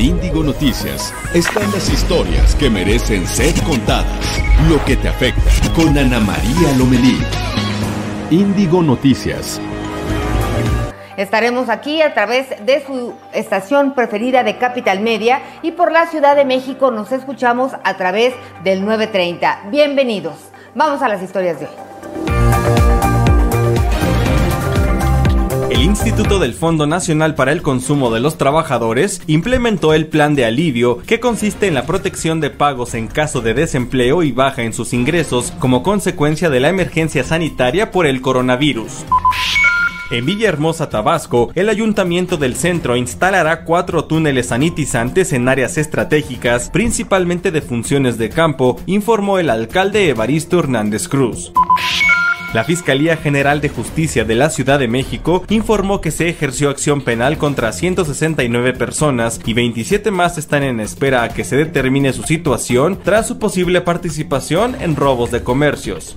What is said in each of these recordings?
En Índigo Noticias están las historias que merecen ser contadas. Lo que te afecta con Ana María Lomelí. Índigo Noticias. Estaremos aquí a través de su estación preferida de Capital Media y por la Ciudad de México nos escuchamos a través del 930. Bienvenidos. Vamos a las historias de hoy. Instituto del Fondo Nacional para el Consumo de los Trabajadores implementó el plan de alivio que consiste en la protección de pagos en caso de desempleo y baja en sus ingresos como consecuencia de la emergencia sanitaria por el coronavirus. En Villahermosa, Tabasco, el ayuntamiento del centro instalará cuatro túneles sanitizantes en áreas estratégicas, principalmente de funciones de campo, informó el alcalde Evaristo Hernández Cruz. La Fiscalía General de Justicia de la Ciudad de México informó que se ejerció acción penal contra 169 personas y 27 más están en espera a que se determine su situación tras su posible participación en robos de comercios.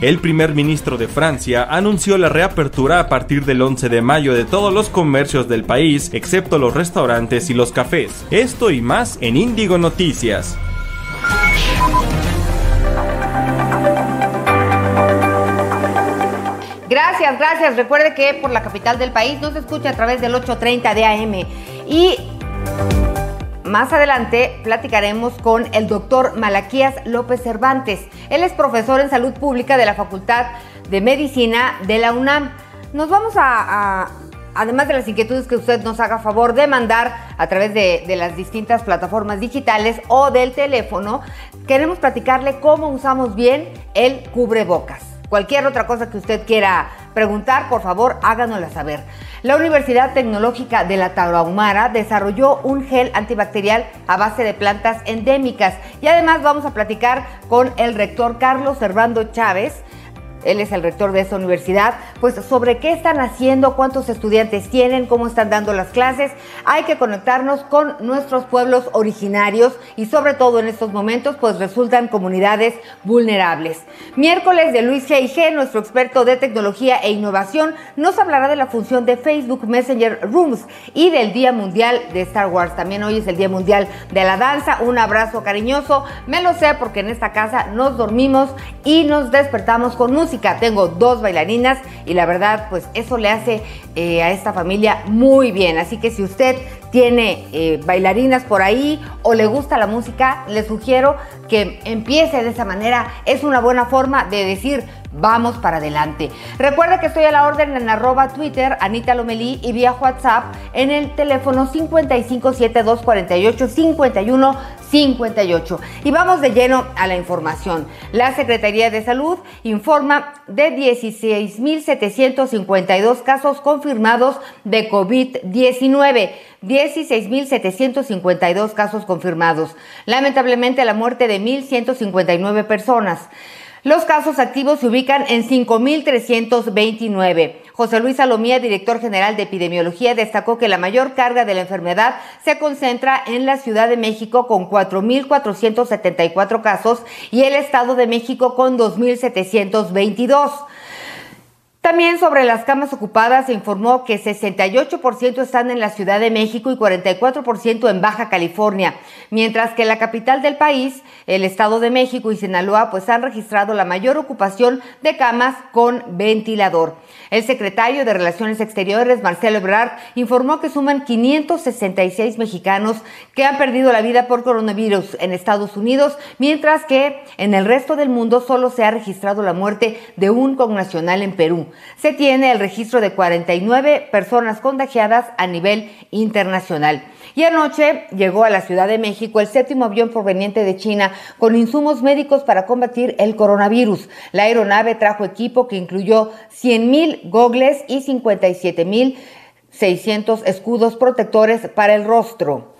El primer ministro de Francia anunció la reapertura a partir del 11 de mayo de todos los comercios del país, excepto los restaurantes y los cafés. Esto y más en Índigo Noticias. Gracias. Recuerde que por la capital del país nos escucha a través del 830 de AM. Y más adelante platicaremos con el doctor Malaquías López Cervantes. Él es profesor en salud pública de la Facultad de Medicina de la UNAM. Nos vamos a, además de las inquietudes que usted nos haga favor de mandar a través de, las distintas plataformas digitales o del teléfono, queremos platicarle cómo usamos bien el cubrebocas. Cualquier otra cosa que usted quiera preguntar, por favor, háganosla saber. La Universidad Tecnológica de la Tarahumara desarrolló un gel antibacterial a base de plantas endémicas y además vamos a platicar con el rector Carlos Servando Chávez él es el rector de esta universidad, pues sobre qué están haciendo, cuántos estudiantes tienen, cómo están dando las clases. Hay que conectarnos con nuestros pueblos originarios y sobre todo en estos momentos, pues resultan comunidades vulnerables. Miércoles de Luis G. nuestro experto de tecnología e innovación, nos hablará de la función de Facebook Messenger Rooms y del Día Mundial de Star Wars. También hoy es el Día Mundial de la Danza. Un abrazo cariñoso. Me lo sé porque en esta casa nos dormimos y nos despertamos con música tengo dos bailarinas y la verdad, pues eso le hace eh, a esta familia muy bien. Así que si usted tiene eh, bailarinas por ahí o le gusta la música, le sugiero que empiece de esa manera. Es una buena forma de decir, vamos para adelante. Recuerda que estoy a la orden en arroba Twitter, Anita Lomelí, y vía WhatsApp en el teléfono 557248 51 58. Y vamos de lleno a la información. La Secretaría de Salud informa de 16.752 casos confirmados de COVID-19. 16.752 casos confirmados. Lamentablemente la muerte de 1.159 personas. Los casos activos se ubican en 5.329. José Luis Salomía, director general de epidemiología, destacó que la mayor carga de la enfermedad se concentra en la Ciudad de México con 4.474 casos y el Estado de México con 2.722. También sobre las camas ocupadas se informó que 68% están en la Ciudad de México y 44% en Baja California, mientras que la capital del país, el Estado de México y Sinaloa, pues han registrado la mayor ocupación de camas con ventilador. El secretario de Relaciones Exteriores, Marcelo Ebrard, informó que suman 566 mexicanos que han perdido la vida por coronavirus en Estados Unidos, mientras que en el resto del mundo solo se ha registrado la muerte de un connacional en Perú. Se tiene el registro de 49 personas contagiadas a nivel internacional. Y anoche llegó a la Ciudad de México el séptimo avión proveniente de China con insumos médicos para combatir el coronavirus. La aeronave trajo equipo que incluyó 100 mil gogles y 57 mil 600 escudos protectores para el rostro.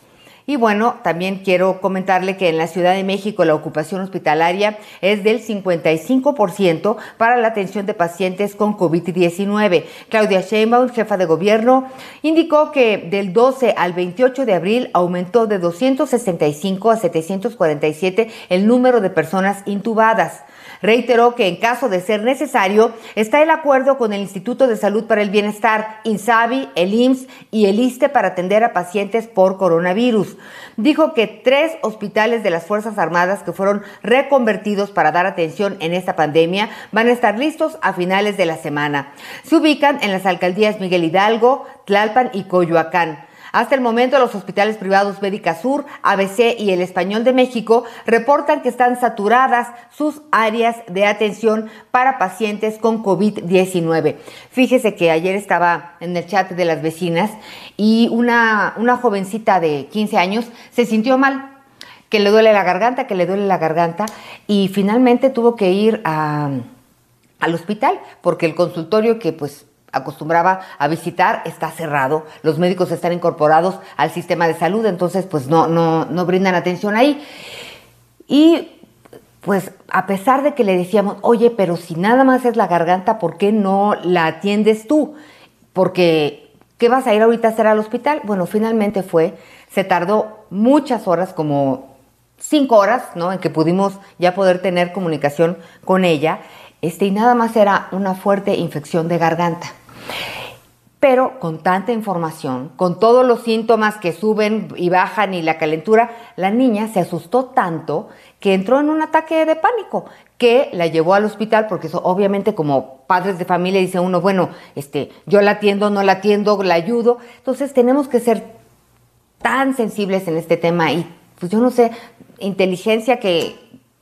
Y bueno, también quiero comentarle que en la Ciudad de México la ocupación hospitalaria es del 55% para la atención de pacientes con COVID-19. Claudia Sheinbaum, jefa de gobierno, indicó que del 12 al 28 de abril aumentó de 265 a 747 el número de personas intubadas. Reiteró que en caso de ser necesario, está el acuerdo con el Instituto de Salud para el Bienestar, INSABI, el IMSS y el ISTE para atender a pacientes por coronavirus. Dijo que tres hospitales de las Fuerzas Armadas que fueron reconvertidos para dar atención en esta pandemia van a estar listos a finales de la semana. Se ubican en las alcaldías Miguel Hidalgo, Tlalpan y Coyoacán. Hasta el momento, los hospitales privados Médica Sur, ABC y el Español de México reportan que están saturadas sus áreas de atención para pacientes con COVID-19. Fíjese que ayer estaba en el chat de las vecinas y una, una jovencita de 15 años se sintió mal, que le duele la garganta, que le duele la garganta y finalmente tuvo que ir al hospital porque el consultorio que pues acostumbraba a visitar está cerrado, los médicos están incorporados al sistema de salud, entonces pues no, no, no brindan atención ahí. Y pues a pesar de que le decíamos, oye, pero si nada más es la garganta, ¿por qué no la atiendes tú? Porque, ¿qué vas a ir ahorita a hacer al hospital? Bueno, finalmente fue, se tardó muchas horas, como cinco horas, ¿no? En que pudimos ya poder tener comunicación con ella, este, y nada más era una fuerte infección de garganta. Pero con tanta información, con todos los síntomas que suben y bajan y la calentura, la niña se asustó tanto que entró en un ataque de pánico que la llevó al hospital porque eso obviamente como padres de familia dice uno, bueno, este, yo la atiendo, no la atiendo, la ayudo. Entonces tenemos que ser tan sensibles en este tema y pues yo no sé, inteligencia que,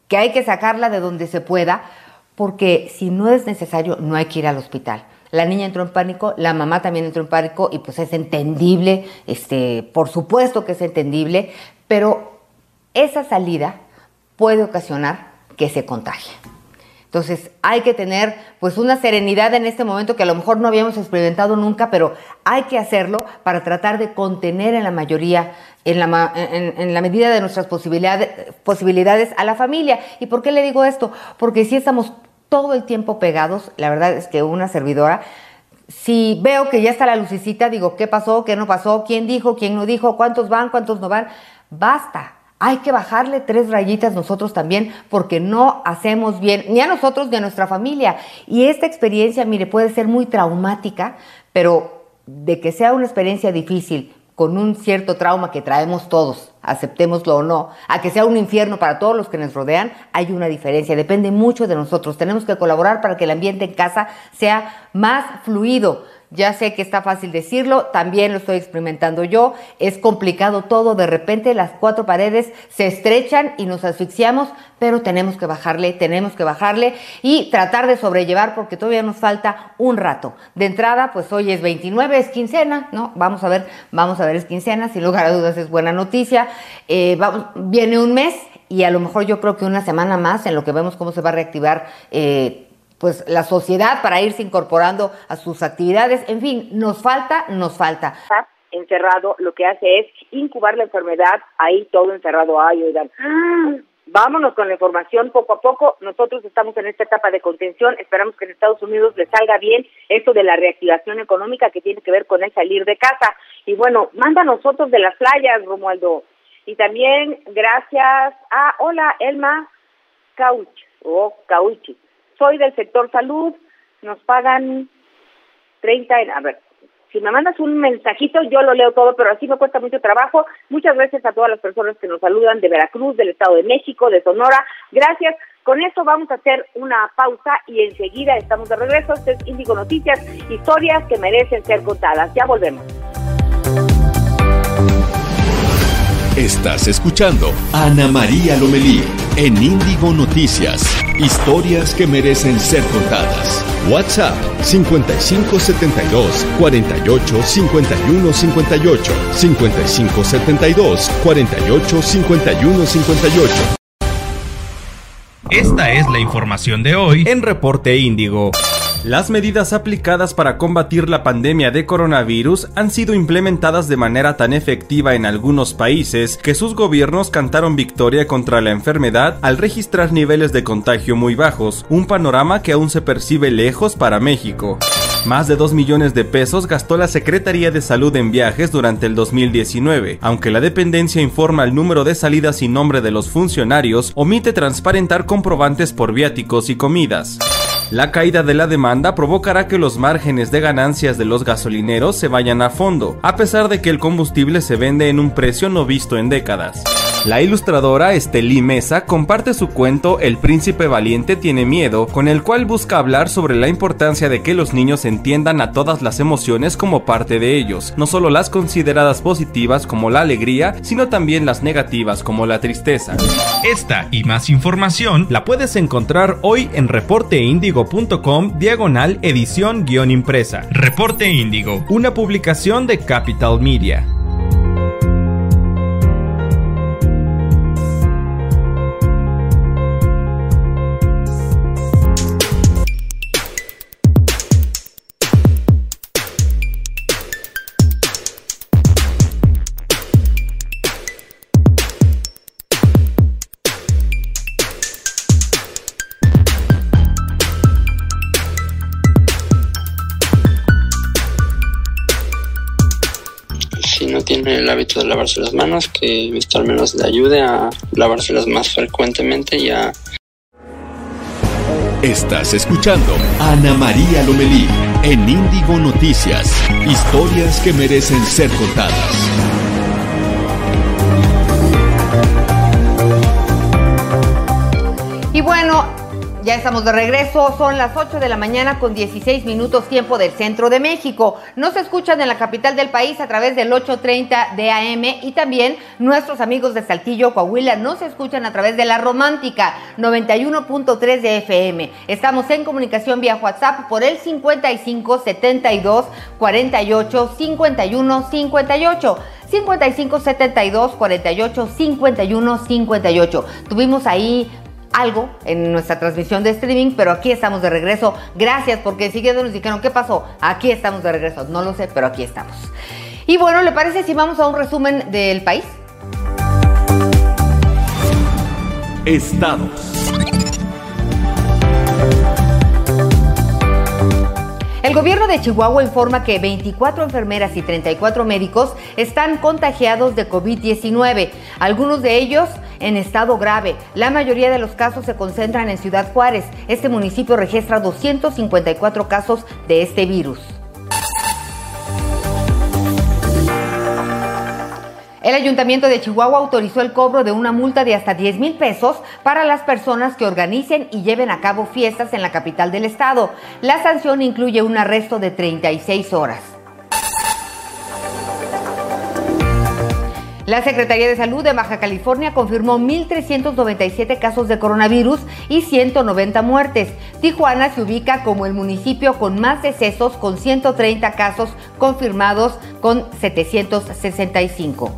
que hay que sacarla de donde se pueda, porque si no es necesario no hay que ir al hospital. La niña entró en pánico, la mamá también entró en pánico y pues es entendible, este, por supuesto que es entendible, pero esa salida puede ocasionar que se contagie. Entonces hay que tener pues una serenidad en este momento que a lo mejor no habíamos experimentado nunca, pero hay que hacerlo para tratar de contener en la mayoría, en la, en, la medida de nuestras posibilidades, posibilidades a la familia. ¿Y por qué le digo esto? Porque si estamos todo el tiempo pegados. La verdad es que una servidora, si veo que ya está la lucecita, digo, ¿qué pasó? ¿Qué no pasó? ¿Quién dijo? ¿Quién no dijo? ¿Cuántos van? ¿Cuántos no van? Basta. Hay que bajarle tres rayitas nosotros también porque no hacemos bien ni a nosotros ni a nuestra familia. Y esta experiencia, mire, puede ser muy traumática, pero de que sea una experiencia difícil, con un cierto trauma que traemos todos, aceptémoslo o no, a que sea un infierno para todos los que nos rodean, hay una diferencia. Depende mucho de nosotros. Tenemos que colaborar para que el ambiente en casa sea más fluido ya sé que está fácil decirlo, también lo estoy experimentando yo. Es complicado todo, de repente las cuatro paredes se estrechan y nos asfixiamos, pero tenemos que bajarle, tenemos que bajarle y tratar de sobrellevar porque todavía nos falta un rato. De entrada, pues hoy es 29, es quincena, ¿no? Vamos a ver, vamos a ver, es quincena, sin lugar a dudas es buena noticia. Eh, viene un mes y a lo mejor yo creo que una semana más en lo que vemos cómo se va a reactivar. Eh, pues la sociedad para irse incorporando a sus actividades. En fin, nos falta, nos falta. Encerrado lo que hace es incubar la enfermedad, ahí todo encerrado. Ay, oigan, vámonos con la información poco a poco. Nosotros estamos en esta etapa de contención. Esperamos que en Estados Unidos le salga bien esto de la reactivación económica que tiene que ver con el salir de casa. Y bueno, manda a nosotros de las playas, Romualdo. Y también gracias a, hola, Elma Cauch, o oh, Cauchi soy del sector salud, nos pagan 30, en, a ver, si me mandas un mensajito, yo lo leo todo, pero así me cuesta mucho trabajo. Muchas gracias a todas las personas que nos saludan de Veracruz, del Estado de México, de Sonora. Gracias. Con esto vamos a hacer una pausa y enseguida estamos de regreso. Este es Índigo Noticias, historias que merecen ser contadas. Ya volvemos. Estás escuchando Ana María Lomelí en Índigo Noticias. Historias que merecen ser contadas. WhatsApp 5572 48 51 58 5572 48 51 58. Esta es la información de hoy en Reporte Índigo. Las medidas aplicadas para combatir la pandemia de coronavirus han sido implementadas de manera tan efectiva en algunos países que sus gobiernos cantaron victoria contra la enfermedad al registrar niveles de contagio muy bajos, un panorama que aún se percibe lejos para México. Más de 2 millones de pesos gastó la Secretaría de Salud en viajes durante el 2019, aunque la dependencia informa el número de salidas y nombre de los funcionarios, omite transparentar comprovantes por viáticos y comidas. La caída de la demanda provocará que los márgenes de ganancias de los gasolineros se vayan a fondo, a pesar de que el combustible se vende en un precio no visto en décadas. La ilustradora Estelí Mesa comparte su cuento El príncipe valiente tiene miedo, con el cual busca hablar sobre la importancia de que los niños entiendan a todas las emociones como parte de ellos, no solo las consideradas positivas como la alegría, sino también las negativas como la tristeza. Esta y más información la puedes encontrar hoy en reporteindigo.com diagonal edición guion impresa. Reporte Índigo, una publicación de Capital Media. Lavarse las manos, que esto al menos le ayude a lavárselas más frecuentemente y a... Estás escuchando a Ana María Lomelí en Índigo Noticias. Historias que merecen ser contadas. Y bueno, ya estamos de regreso, son las 8 de la mañana con 16 minutos tiempo del centro de México. Nos escuchan en la capital del país a través del 830 de AM y también nuestros amigos de Saltillo, Coahuila, nos escuchan a través de la romántica 91.3 de FM. Estamos en comunicación vía WhatsApp por el 55 72 48 51 58. 55 72 48 51 58. Tuvimos ahí algo en nuestra transmisión de streaming, pero aquí estamos de regreso. Gracias, porque siguiendo nos dijeron, ¿qué pasó? Aquí estamos de regreso. No lo sé, pero aquí estamos. Y bueno, ¿le parece si vamos a un resumen del país? Estados. El gobierno de Chihuahua informa que 24 enfermeras y 34 médicos están contagiados de COVID-19, algunos de ellos en estado grave. La mayoría de los casos se concentran en Ciudad Juárez. Este municipio registra 254 casos de este virus. El Ayuntamiento de Chihuahua autorizó el cobro de una multa de hasta 10 mil pesos para las personas que organicen y lleven a cabo fiestas en la capital del estado. La sanción incluye un arresto de 36 horas. La Secretaría de Salud de Baja California confirmó 1.397 casos de coronavirus y 190 muertes. Tijuana se ubica como el municipio con más decesos, con 130 casos confirmados, con 765.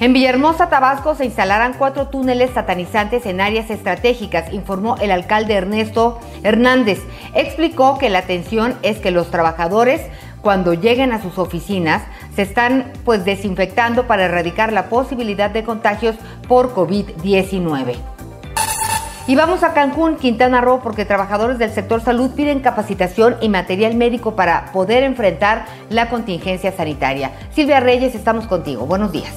En Villahermosa, Tabasco, se instalarán cuatro túneles satanizantes en áreas estratégicas, informó el alcalde Ernesto Hernández. Explicó que la atención es que los trabajadores, cuando lleguen a sus oficinas, se están pues desinfectando para erradicar la posibilidad de contagios por COVID-19. Y vamos a Cancún, Quintana Roo, porque trabajadores del sector salud piden capacitación y material médico para poder enfrentar la contingencia sanitaria. Silvia Reyes, estamos contigo. Buenos días.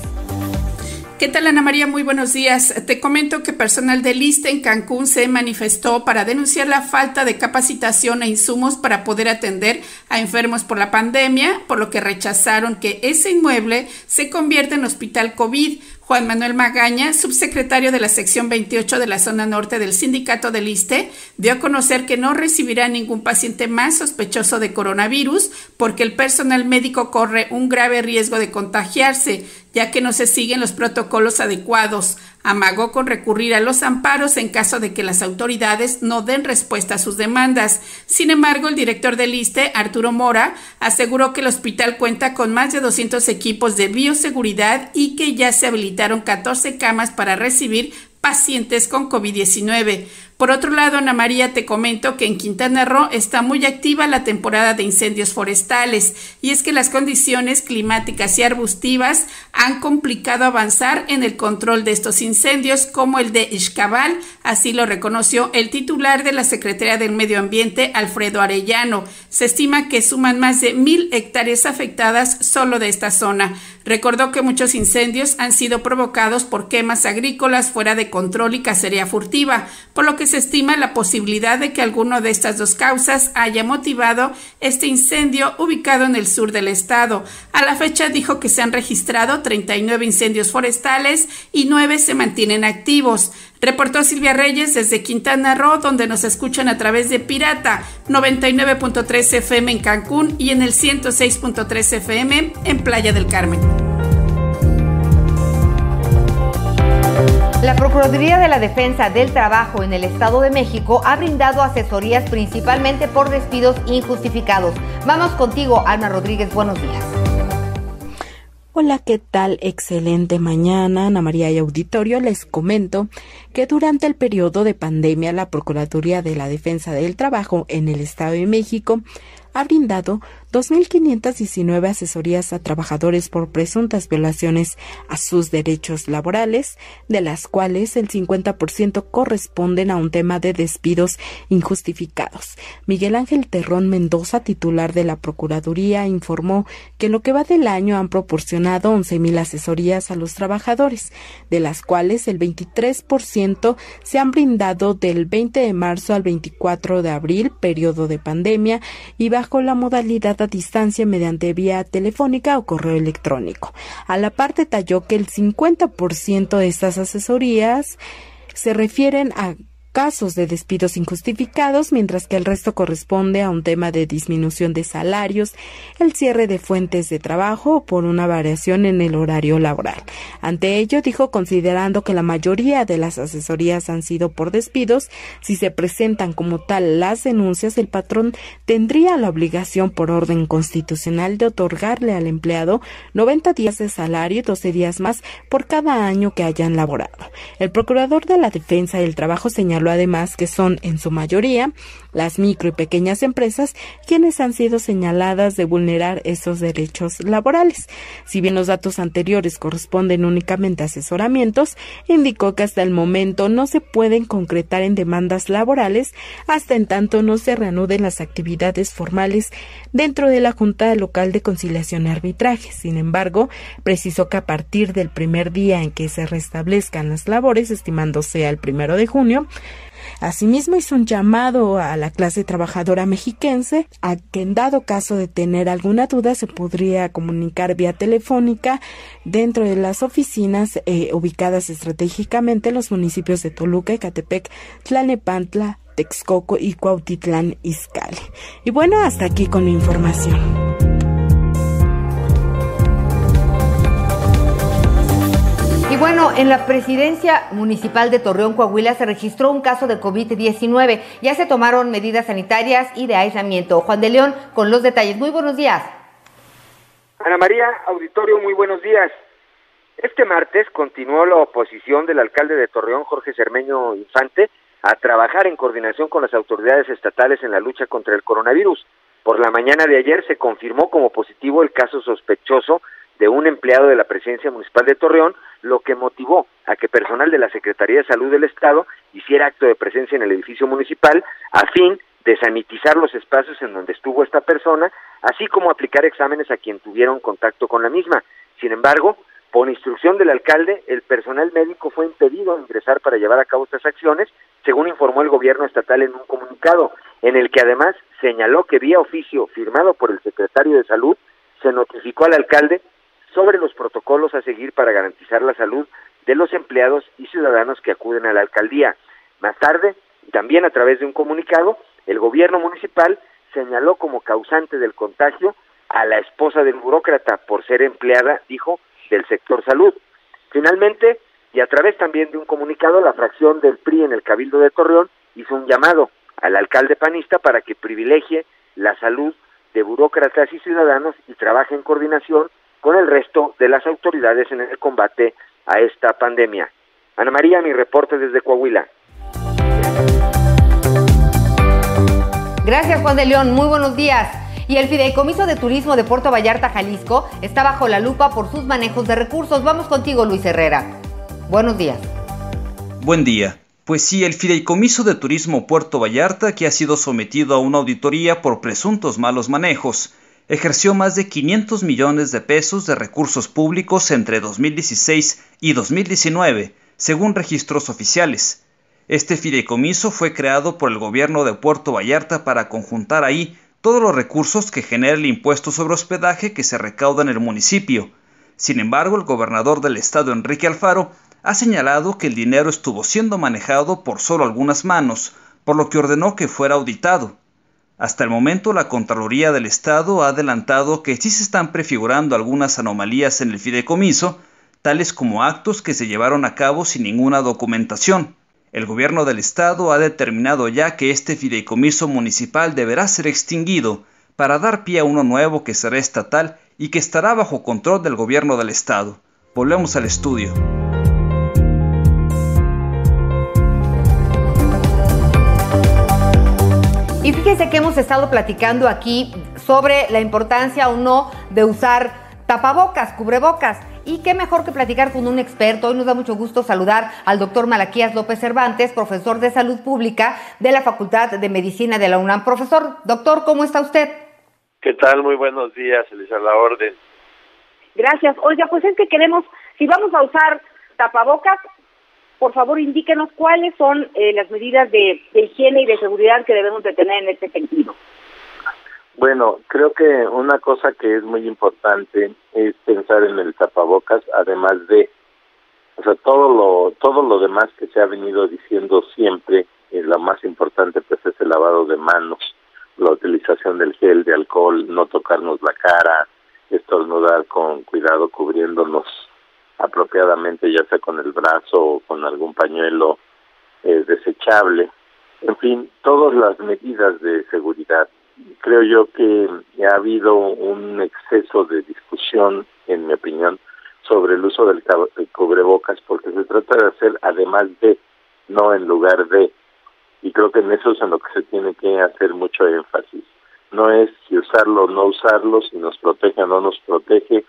¿Qué tal Ana María? Muy buenos días. Te comento que personal de lista en Cancún se manifestó para denunciar la falta de capacitación e insumos para poder atender a enfermos por la pandemia, por lo que rechazaron que ese inmueble se convierta en hospital COVID Juan Manuel Magaña, subsecretario de la sección 28 de la zona norte del sindicato del ISTE, dio a conocer que no recibirá ningún paciente más sospechoso de coronavirus porque el personal médico corre un grave riesgo de contagiarse, ya que no se siguen los protocolos adecuados. Amagó con recurrir a los amparos en caso de que las autoridades no den respuesta a sus demandas. Sin embargo, el director del ISTE, Arturo Mora, aseguró que el hospital cuenta con más de 200 equipos de bioseguridad y que ya se habilitaron 14 camas para recibir pacientes con COVID-19. Por otro lado, Ana María, te comento que en Quintana Roo está muy activa la temporada de incendios forestales y es que las condiciones climáticas y arbustivas han complicado avanzar en el control de estos incendios como el de Ixcabal, así lo reconoció el titular de la Secretaría del Medio Ambiente, Alfredo Arellano. Se estima que suman más de mil hectáreas afectadas solo de esta zona. Recordó que muchos incendios han sido provocados por quemas agrícolas fuera de control y cacería furtiva, por lo que se estima la posibilidad de que alguno de estas dos causas haya motivado este incendio ubicado en el sur del estado. A la fecha dijo que se han registrado 39 incendios forestales y 9 se mantienen activos. Reportó Silvia Reyes desde Quintana Roo, donde nos escuchan a través de Pirata 99.3 FM en Cancún y en el 106.3 FM en Playa del Carmen. La Procuraduría de la Defensa del Trabajo en el Estado de México ha brindado asesorías principalmente por despidos injustificados. Vamos contigo, Alma Rodríguez. Buenos días. Hola, ¿qué tal? Excelente mañana, Ana María y Auditorio. Les comento que durante el periodo de pandemia la Procuraduría de la Defensa del Trabajo en el Estado de México ha brindado 2.519 asesorías a trabajadores por presuntas violaciones a sus derechos laborales, de las cuales el 50% corresponden a un tema de despidos injustificados. Miguel Ángel Terrón Mendoza, titular de la Procuraduría, informó que en lo que va del año han proporcionado 11.000 asesorías a los trabajadores, de las cuales el 23% se han brindado del 20 de marzo al 24 de abril, periodo de pandemia, y bajo la modalidad a distancia mediante vía telefónica o correo electrónico. A la parte talló que el 50% de estas asesorías se refieren a casos de despidos injustificados, mientras que el resto corresponde a un tema de disminución de salarios, el cierre de fuentes de trabajo o por una variación en el horario laboral. Ante ello, dijo, considerando que la mayoría de las asesorías han sido por despidos, si se presentan como tal las denuncias, el patrón tendría la obligación por orden constitucional de otorgarle al empleado 90 días de salario y 12 días más por cada año que hayan laborado. El procurador de la defensa del trabajo señaló además que son en su mayoría las micro y pequeñas empresas quienes han sido señaladas de vulnerar esos derechos laborales. Si bien los datos anteriores corresponden únicamente a asesoramientos, indicó que hasta el momento no se pueden concretar en demandas laborales hasta en tanto no se reanuden las actividades formales dentro de la Junta Local de Conciliación y Arbitraje. Sin embargo, precisó que a partir del primer día en que se restablezcan las labores, estimándose al primero de junio, Asimismo, hizo un llamado a la clase trabajadora mexiquense a que en dado caso de tener alguna duda se podría comunicar vía telefónica dentro de las oficinas eh, ubicadas estratégicamente en los municipios de Toluca, Ecatepec, Tlalnepantla, Texcoco y Cuautitlán Izcalli. Y bueno, hasta aquí con mi información. Bueno, en la presidencia municipal de Torreón, Coahuila, se registró un caso de COVID-19. Ya se tomaron medidas sanitarias y de aislamiento. Juan de León, con los detalles. Muy buenos días. Ana María, auditorio, muy buenos días. Este martes continuó la oposición del alcalde de Torreón, Jorge Cermeño Infante, a trabajar en coordinación con las autoridades estatales en la lucha contra el coronavirus. Por la mañana de ayer se confirmó como positivo el caso sospechoso de un empleado de la presidencia municipal de Torreón, lo que motivó a que personal de la Secretaría de Salud del Estado hiciera acto de presencia en el edificio municipal a fin de sanitizar los espacios en donde estuvo esta persona, así como aplicar exámenes a quien tuvieron contacto con la misma. Sin embargo, por instrucción del alcalde, el personal médico fue impedido ingresar para llevar a cabo estas acciones, según informó el gobierno estatal en un comunicado, en el que además señaló que vía oficio firmado por el secretario de Salud se notificó al alcalde sobre los protocolos a seguir para garantizar la salud de los empleados y ciudadanos que acuden a la alcaldía. Más tarde, también a través de un comunicado, el gobierno municipal señaló como causante del contagio a la esposa del burócrata por ser empleada, dijo, del sector salud. Finalmente, y a través también de un comunicado, la fracción del PRI en el Cabildo de Torreón hizo un llamado al alcalde panista para que privilegie la salud de burócratas y ciudadanos y trabaje en coordinación con el resto de las autoridades en el combate a esta pandemia. Ana María, mi reporte desde Coahuila. Gracias, Juan de León. Muy buenos días. Y el Fideicomiso de Turismo de Puerto Vallarta, Jalisco, está bajo la lupa por sus manejos de recursos. Vamos contigo, Luis Herrera. Buenos días. Buen día. Pues sí, el Fideicomiso de Turismo Puerto Vallarta, que ha sido sometido a una auditoría por presuntos malos manejos, ejerció más de 500 millones de pesos de recursos públicos entre 2016 y 2019, según registros oficiales. Este fideicomiso fue creado por el gobierno de Puerto Vallarta para conjuntar ahí todos los recursos que genera el impuesto sobre hospedaje que se recauda en el municipio. Sin embargo, el gobernador del estado, Enrique Alfaro, ha señalado que el dinero estuvo siendo manejado por solo algunas manos, por lo que ordenó que fuera auditado. Hasta el momento, la Contraloría del Estado ha adelantado que sí se están prefigurando algunas anomalías en el fideicomiso, tales como actos que se llevaron a cabo sin ninguna documentación. El gobierno del Estado ha determinado ya que este fideicomiso municipal deberá ser extinguido para dar pie a uno nuevo que será estatal y que estará bajo control del gobierno del Estado. Volvemos al estudio. Fíjense que hemos estado platicando aquí sobre la importancia o no de usar tapabocas, cubrebocas. Y qué mejor que platicar con un experto. Hoy nos da mucho gusto saludar al doctor Malaquías López Cervantes, profesor de salud pública de la Facultad de Medicina de la UNAM. Profesor, doctor, ¿cómo está usted? ¿Qué tal? Muy buenos días, Elisa, la orden. Gracias. Oiga, pues es que queremos, si vamos a usar tapabocas, por favor indíquenos cuáles son eh, las medidas de, higiene y de seguridad que debemos de tener en este sentido. Bueno, creo que una cosa que es muy importante es pensar en el tapabocas, además de, o sea, todo lo todo lo demás que se ha venido diciendo siempre, y lo más importante pues es el lavado de manos, la utilización del gel, de alcohol, no tocarnos la cara, estornudar con cuidado cubriéndonos apropiadamente, ya sea con el brazo o con algún pañuelo eh, desechable. En fin, todas las medidas de seguridad creo yo que ha habido un exceso de discusión, en mi opinión, sobre el uso del cubrebocas, porque se trata de hacer además de, no en lugar de. Y creo que en eso es en lo que se tiene que hacer mucho énfasis. No es si usarlo o no usarlo, si nos protege o no nos protege.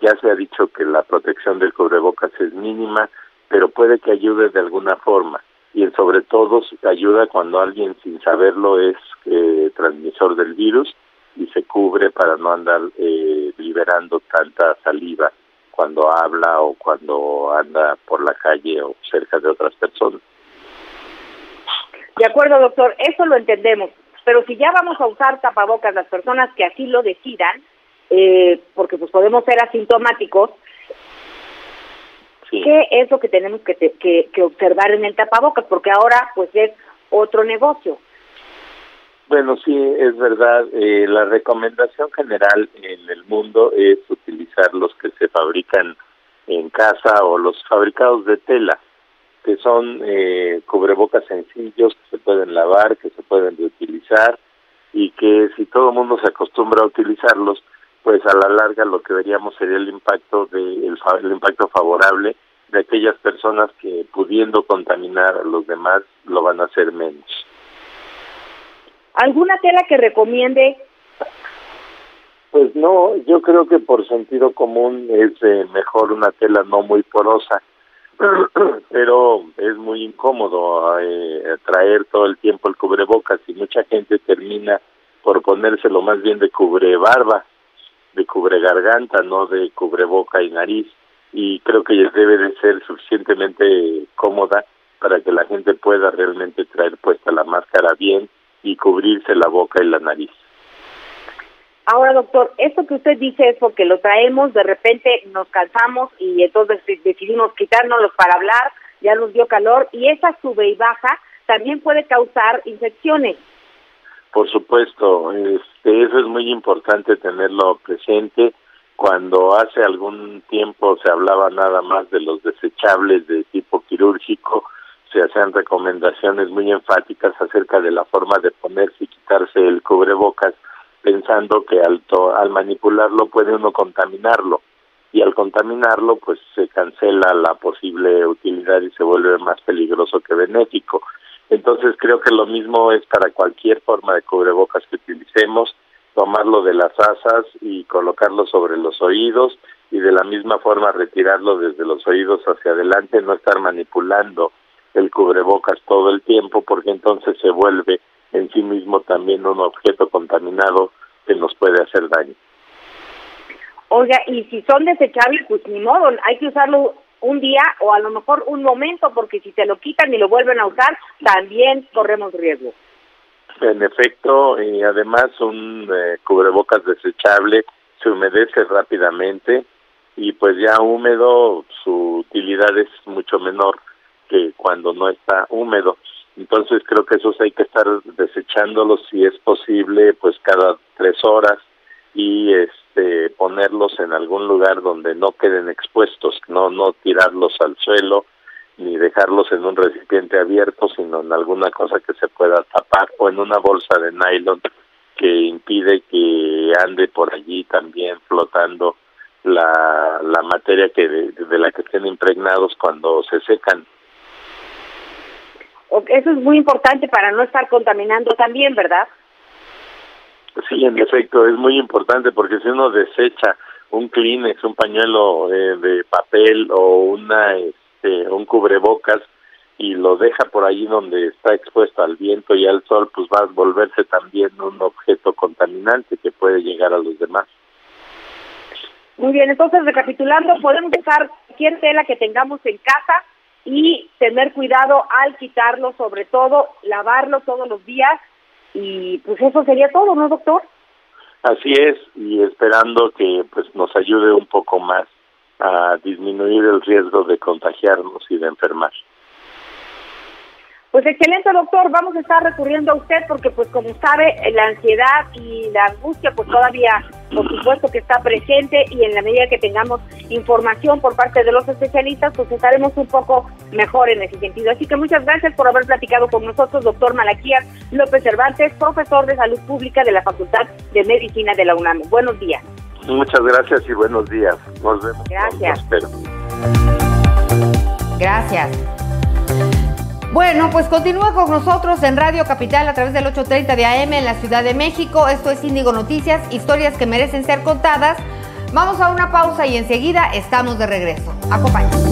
Ya se ha dicho que la protección del cubrebocas es mínima, pero puede que ayude de alguna forma y sobre todo ayuda cuando alguien sin saberlo es eh, transmisor del virus y se cubre para no andar eh, liberando tanta saliva cuando habla o cuando anda por la calle o cerca de otras personas. De acuerdo, doctor, eso lo entendemos. Pero si ya vamos a usar tapabocas las personas que así lo decidan, eh, porque pues podemos ser asintomáticos, ¿Qué es lo que tenemos que, que, observar en el tapabocas? Porque ahora pues es otro negocio. Bueno, sí, es verdad. Eh, la recomendación general en el mundo es utilizar los que se fabrican en casa o los fabricados de tela, que son eh, cubrebocas sencillos que se pueden lavar, que se pueden reutilizar y que si todo el mundo se acostumbra a utilizarlos, pues a la larga lo que veríamos sería el impacto de el, impacto favorable de aquellas personas que pudiendo contaminar a los demás lo van a hacer menos. ¿Alguna tela que recomiende? Pues no, yo creo que por sentido común es eh, mejor una tela no muy porosa, pero es muy incómodo eh, traer todo el tiempo el cubrebocas y mucha gente termina por ponérselo más bien de cubre barba de cubre garganta, no de cubreboca y nariz. Y creo que debe de ser suficientemente cómoda para que la gente pueda realmente traer puesta la máscara bien y cubrirse la boca y la nariz. Ahora, doctor, esto que usted dice es porque lo traemos, de repente nos cansamos y entonces decidimos quitárnoslos para hablar, ya nos dio calor y esa sube y baja también puede causar infecciones. Por supuesto, este, eso es muy importante tenerlo presente. Cuando hace algún tiempo se hablaba nada más de los desechables de tipo quirúrgico, se hacían recomendaciones muy enfáticas acerca de la forma de ponerse y quitarse el cubrebocas, pensando que al, al manipularlo puede uno contaminarlo. Y al contaminarlo pues se cancela la posible utilidad y se vuelve más peligroso que benéfico. Entonces creo que lo mismo es para cualquier forma de cubrebocas que utilicemos, tomarlo de las asas y colocarlo sobre los oídos y de la misma forma retirarlo desde los oídos hacia adelante, no estar manipulando el cubrebocas todo el tiempo porque entonces se vuelve en sí mismo también un objeto contaminado que nos puede hacer daño. Oiga, y si son desechables, pues ni modo, hay que usarlo un día o a lo mejor un momento, porque si se lo quitan y lo vuelven a usar, también corremos riesgo. En efecto, y además un eh, cubrebocas desechable se humedece rápidamente y pues ya húmedo su utilidad es mucho menor que cuando no está húmedo. Entonces creo que esos hay que estar desechándolos si es posible, pues cada tres horas y este ponerlos en algún lugar donde no queden expuestos, no no tirarlos al suelo ni dejarlos en un recipiente abierto, sino en alguna cosa que se pueda tapar o en una bolsa de nylon que impide que ande por allí también flotando la, la materia que de la que estén impregnados cuando se secan. Eso es muy importante para no estar contaminando también, ¿verdad? Sí, en efecto, es muy importante porque si uno desecha un Kleenex, un pañuelo eh, de papel o una este, un cubrebocas y lo deja por allí donde está expuesto al viento y al sol, pues va a volverse también un objeto contaminante que puede llegar a los demás. Muy bien, entonces recapitulando, podemos usar cualquier tela que tengamos en casa y tener cuidado al quitarlo, sobre todo lavarlo todos los días y pues eso sería todo, ¿no, doctor? Así es, y esperando que pues nos ayude un poco más a disminuir el riesgo de contagiarnos y de enfermar. Pues excelente, doctor. Vamos a estar recurriendo a usted porque, pues, como sabe, la ansiedad y la angustia, pues, todavía, por supuesto, que está presente y en la medida que tengamos información por parte de los especialistas, pues estaremos un poco mejor en ese sentido. Así que muchas gracias por haber platicado con nosotros, doctor Malaquías López Cervantes, profesor de Salud Pública de la Facultad de Medicina de la UNAM. Buenos días. Muchas gracias y buenos días. Nos vemos. Gracias. Gracias. Bueno, pues continúa con nosotros en Radio Capital a través del 830 de AM en la Ciudad de México. Esto es Índigo Noticias, historias que merecen ser contadas. Vamos a una pausa y enseguida estamos de regreso. Acompáñanos.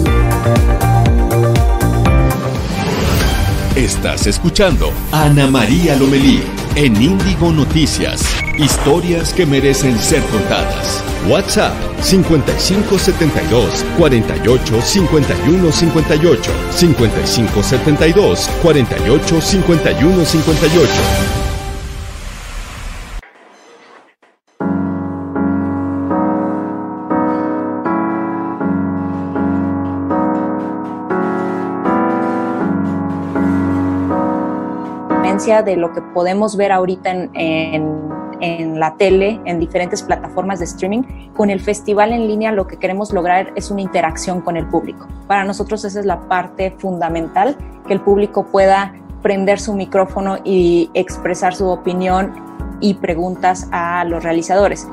Estás escuchando Ana María Lomelí en Índigo Noticias. Historias que merecen ser contadas. WhatsApp 5572 48 51 58 5572 48 51 58 de lo que podemos ver ahorita en, en, la tele, en diferentes plataformas de streaming, con el festival en línea lo que queremos lograr es una interacción con el público. Para nosotros esa es la parte fundamental, que el público pueda prender su micrófono y expresar su opinión y preguntas a los realizadores.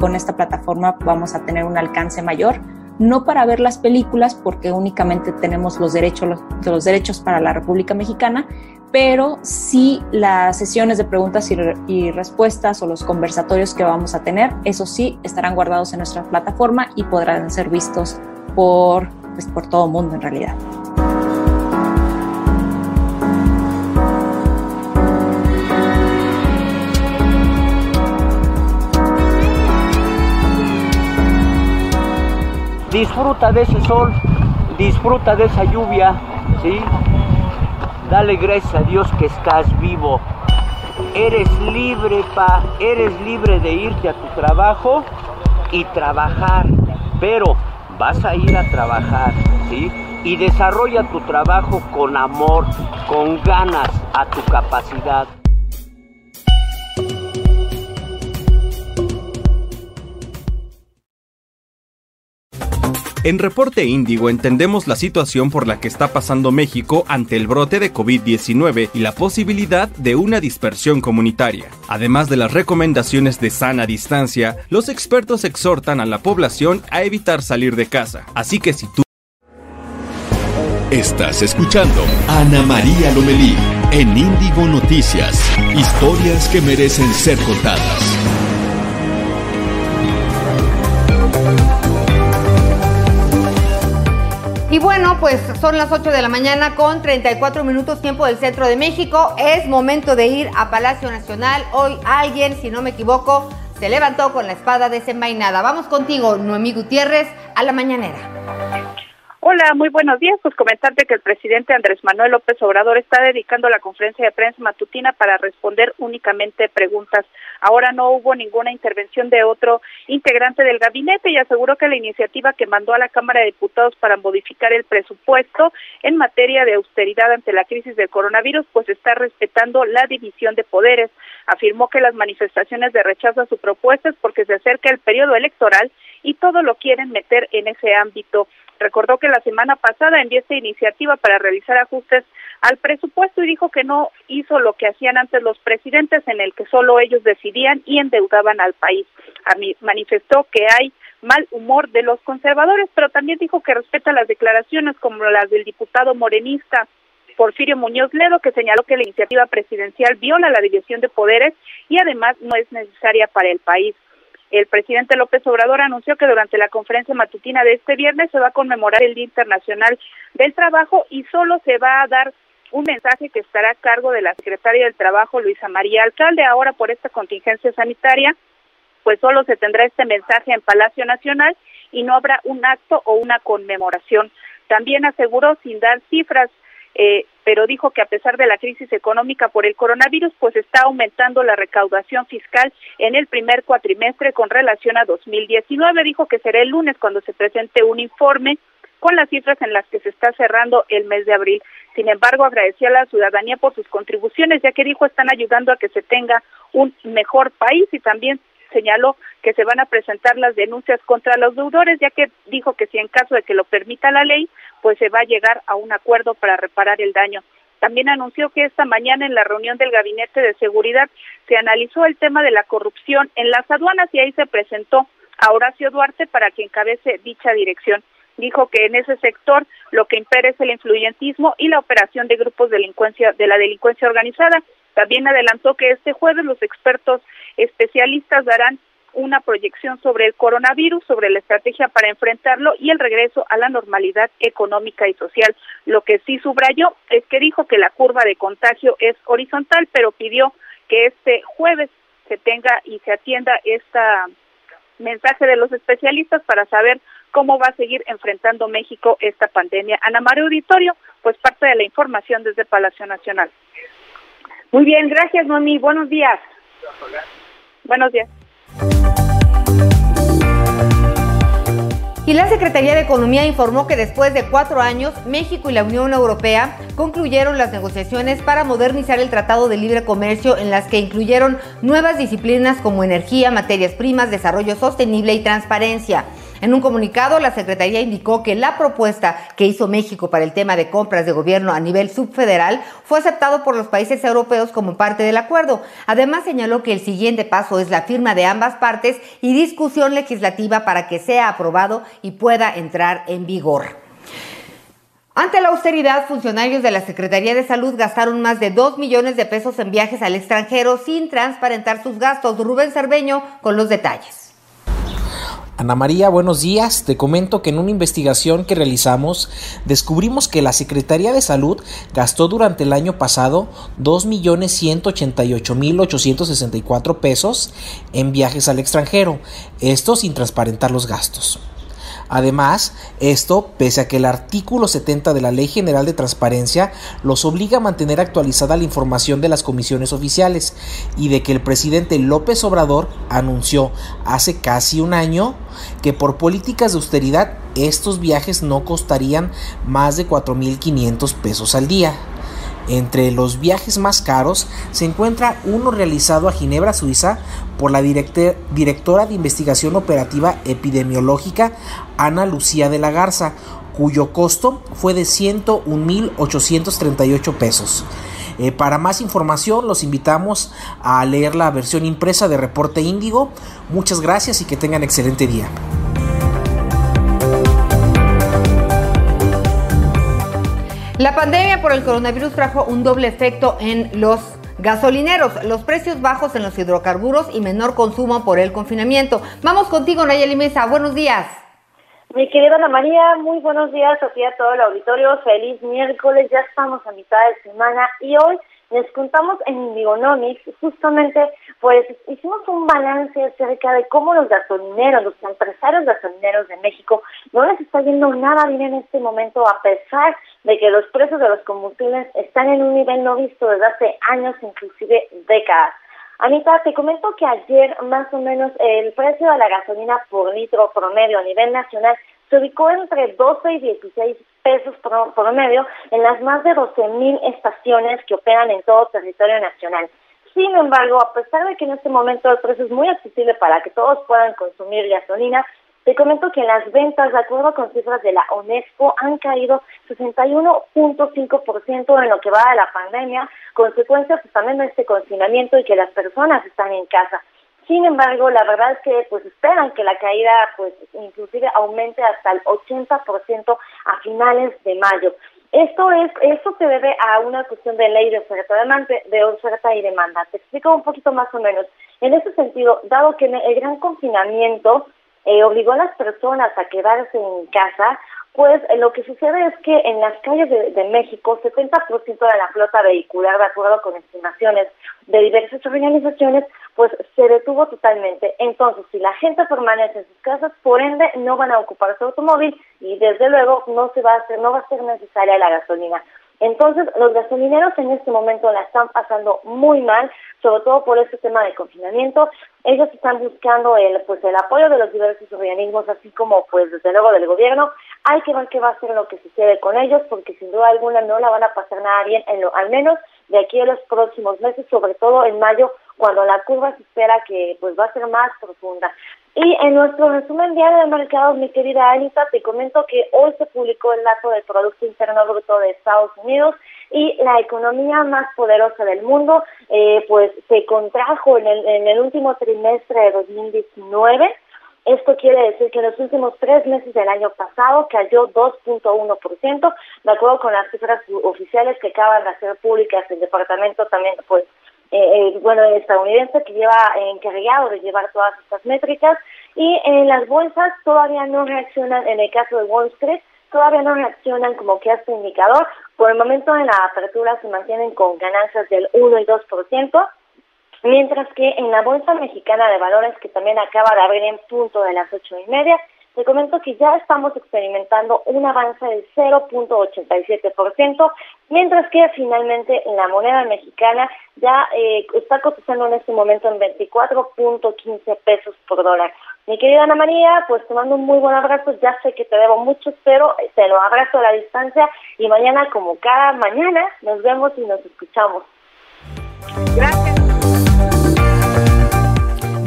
Con esta plataforma vamos a tener un alcance mayor no para ver las películas porque únicamente tenemos los derechos, los, derechos para la República Mexicana, pero sí las sesiones de preguntas y, respuestas o los conversatorios que vamos a tener, eso sí estarán guardados en nuestra plataforma y podrán ser vistos por, pues, por todo el mundo en realidad. Disfruta de ese sol, disfruta de esa lluvia, ¿sí? Dale gracias a Dios que estás vivo. Eres libre, pa, eres libre de irte a tu trabajo y trabajar, pero vas a ir a trabajar, ¿sí? Y desarrolla tu trabajo con amor, con ganas, a tu capacidad. En Reporte Índigo entendemos la situación por la que está pasando México ante el brote de COVID-19 y la posibilidad de una dispersión comunitaria. Además de las recomendaciones de sana distancia, los expertos exhortan a la población a evitar salir de casa. Así que si tú Estás escuchando Ana María Lomelí en Índigo Noticias. Historias que merecen ser contadas. Pues son las 8 de la mañana con 34 minutos tiempo del centro de México. Es momento de ir a Palacio Nacional. Hoy alguien, si no me equivoco, se levantó con la espada desenvainada. Vamos contigo, Noemí Gutiérrez, a la mañanera. Hola, muy buenos días. Pues comentarte que el presidente Andrés Manuel López Obrador está dedicando la conferencia de prensa matutina para responder únicamente preguntas. Ahora no hubo ninguna intervención de otro integrante del gabinete y aseguró que la iniciativa que mandó a la Cámara de Diputados para modificar el presupuesto en materia de austeridad ante la crisis del coronavirus pues está respetando la división de poderes. Afirmó que las manifestaciones de rechazo a su propuesta es porque se acerca el periodo electoral y todo lo quieren meter en ese ámbito. Recordó que la semana pasada envió esta iniciativa para realizar ajustes al presupuesto y dijo que no hizo lo que hacían antes los presidentes en el que solo ellos decidían y endeudaban al país. Manifestó que hay mal humor de los conservadores, pero también dijo que respeta las declaraciones como las del diputado morenista Porfirio Muñoz Ledo, que señaló que la iniciativa presidencial viola la división de poderes y además no es necesaria para el país. El presidente López Obrador anunció que durante la conferencia matutina de este viernes se va a conmemorar el Día Internacional del Trabajo y solo se va a dar un mensaje que estará a cargo de la secretaria del Trabajo, Luisa María Alcalde. Ahora, por esta contingencia sanitaria, pues solo se tendrá este mensaje en Palacio Nacional y no habrá un acto o una conmemoración. También aseguró, sin dar cifras, eh, pero dijo que a pesar de la crisis económica por el coronavirus, pues está aumentando la recaudación fiscal en el primer cuatrimestre con relación a 2019. Dijo que será el lunes cuando se presente un informe con las cifras en las que se está cerrando el mes de abril. Sin embargo, agradeció a la ciudadanía por sus contribuciones, ya que dijo están ayudando a que se tenga un mejor país y también señaló que se van a presentar las denuncias contra los deudores, ya que dijo que si en caso de que lo permita la ley, pues se va a llegar a un acuerdo para reparar el daño. También anunció que esta mañana en la reunión del Gabinete de Seguridad se analizó el tema de la corrupción en las aduanas y ahí se presentó a Horacio Duarte para que encabece dicha dirección. Dijo que en ese sector lo que impera es el influyentismo y la operación de grupos de delincuencia de la delincuencia organizada. También adelantó que este jueves los expertos especialistas darán una proyección sobre el coronavirus, sobre la estrategia para enfrentarlo y el regreso a la normalidad económica y social. Lo que sí subrayó es que dijo que la curva de contagio es horizontal, pero pidió que este jueves se tenga y se atienda este mensaje de los especialistas para saber cómo va a seguir enfrentando México esta pandemia. Ana María Auditorio, pues parte de la información desde Palacio Nacional. Muy bien, gracias, Noemí. Buenos días. Buenos días. Y la Secretaría de Economía informó que después de cuatro años, México y la Unión Europea concluyeron las negociaciones para modernizar el Tratado de Libre Comercio en las que incluyeron nuevas disciplinas como energía, materias primas, desarrollo sostenible y transparencia. En un comunicado, la Secretaría indicó que la propuesta que hizo México para el tema de compras de gobierno a nivel subfederal fue aceptado por los países europeos como parte del acuerdo. Además, señaló que el siguiente paso es la firma de ambas partes y discusión legislativa para que sea aprobado y pueda entrar en vigor. Ante la austeridad, funcionarios de la Secretaría de Salud gastaron más de 2 millones de pesos en viajes al extranjero sin transparentar sus gastos. Rubén Cerveño con los detalles. Ana María, buenos días. Te comento que en una investigación que realizamos descubrimos que la Secretaría de Salud gastó durante el año pasado 2.188.864 pesos en viajes al extranjero, esto sin transparentar los gastos. Además, esto pese a que el artículo 70 de la Ley General de Transparencia los obliga a mantener actualizada la información de las comisiones oficiales y de que el presidente López Obrador anunció hace casi un año que por políticas de austeridad estos viajes no costarían más de 4.500 pesos al día. Entre los viajes más caros se encuentra uno realizado a Ginebra, Suiza, por la directora de investigación operativa epidemiológica Ana Lucía de la Garza, cuyo costo fue de 101.838 pesos. Eh, para más información los invitamos a leer la versión impresa de Reporte Índigo. Muchas gracias y que tengan excelente día. La pandemia por el coronavirus trajo un doble efecto en los gasolineros, los precios bajos en los hidrocarburos y menor consumo por el confinamiento. Vamos contigo, Nayeli Mesa. Buenos días. Mi querida Ana María, muy buenos días a ti a todo el auditorio. Feliz miércoles, ya estamos a mitad de semana y hoy les contamos en Indigonomics, justamente, pues hicimos un balance acerca de cómo los gasolineros, los empresarios gasolineros de México, no les está yendo nada bien en este momento, a pesar de que los precios de los combustibles están en un nivel no visto desde hace años, inclusive décadas. Anita, te comento que ayer más o menos el precio de la gasolina por litro promedio a nivel nacional se ubicó entre 12 y 16 pesos promedio en las más de 12 mil estaciones que operan en todo territorio nacional. Sin embargo, a pesar de que en este momento el precio es muy accesible para que todos puedan consumir gasolina, te comento que las ventas, de acuerdo con cifras de la UNESCO, han caído 61.5% en lo que va de la pandemia, consecuencia pues, también de este confinamiento y que las personas están en casa. Sin embargo, la verdad es que pues esperan que la caída pues inclusive aumente hasta el 80% a finales de mayo. Esto es esto se debe a una cuestión de ley de oferta de oferta y demanda. Te explico un poquito más o menos. En ese sentido, dado que el gran confinamiento eh, obligó a las personas a quedarse en casa, pues eh, lo que sucede es que en las calles de, de México, 70% de la flota vehicular, de acuerdo con estimaciones de diversas organizaciones, pues se detuvo totalmente. Entonces, si la gente permanece en sus casas, por ende no van a ocupar su automóvil y desde luego no se va a hacer, no va a ser necesaria la gasolina. Entonces, los gasolineros en este momento la están pasando muy mal, sobre todo por este tema de confinamiento. Ellos están buscando el pues el apoyo de los diversos organismos, así como pues desde luego del gobierno. Hay que ver qué va a ser lo que sucede con ellos, porque sin duda alguna no la van a pasar nada bien, en lo, al menos de aquí a los próximos meses, sobre todo en mayo, cuando la curva se espera que pues va a ser más profunda. Y en nuestro resumen diario de mercados, mi querida Anita, te comento que hoy se publicó el dato del Producto Interno Bruto de Estados Unidos y la economía más poderosa del mundo, eh, pues se contrajo en el, en el último trimestre de 2019 esto quiere decir que en los últimos tres meses del año pasado cayó 2.1%, de acuerdo con las cifras oficiales que acaban de hacer públicas el departamento también, pues, eh, eh, bueno, estadounidense que lleva encargado de llevar todas estas métricas y en las bolsas todavía no reaccionan, en el caso de Wall Street, todavía no reaccionan como que este indicador. Por el momento en la apertura se mantienen con ganancias del 1 y 2%. Mientras que en la Bolsa Mexicana de Valores, que también acaba de abrir en punto de las ocho y media, te comento que ya estamos experimentando un avance del 0.87%, mientras que finalmente la moneda mexicana ya eh, está cotizando en este momento en 24.15 pesos por dólar. Mi querida Ana María, pues te mando un muy buen abrazo, ya sé que te debo mucho, pero te lo abrazo a la distancia y mañana como cada mañana nos vemos y nos escuchamos. Gracias.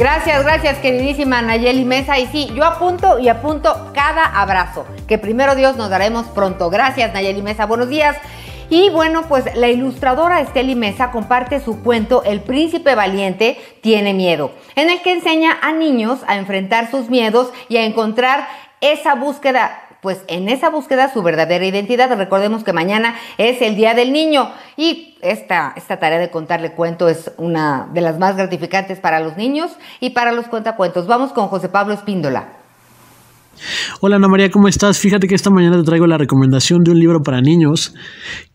Gracias, gracias, queridísima Nayeli Mesa. Y sí, yo apunto y apunto cada abrazo, que primero Dios nos daremos pronto. Gracias, Nayeli Mesa. Buenos días. Y bueno, pues la ilustradora Esteli Mesa comparte su cuento El príncipe valiente tiene miedo, en el que enseña a niños a enfrentar sus miedos y a encontrar esa búsqueda pues en esa búsqueda su verdadera identidad. Recordemos que mañana es el Día del Niño y esta, esta tarea de contarle cuento es una de las más gratificantes para los niños y para los cuentacuentos. Vamos con José Pablo Espíndola. Hola Ana María, ¿cómo estás? Fíjate que esta mañana te traigo la recomendación de un libro para niños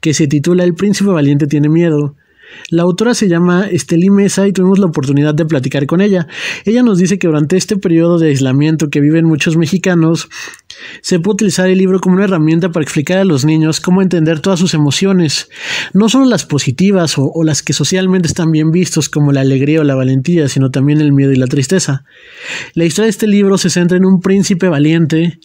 que se titula El príncipe valiente tiene miedo. La autora se llama Esteli Mesa y tuvimos la oportunidad de platicar con ella. Ella nos dice que durante este periodo de aislamiento que viven muchos mexicanos, se puede utilizar el libro como una herramienta para explicar a los niños cómo entender todas sus emociones, no solo las positivas o, o las que socialmente están bien vistos como la alegría o la valentía, sino también el miedo y la tristeza. La historia de este libro se centra en un príncipe valiente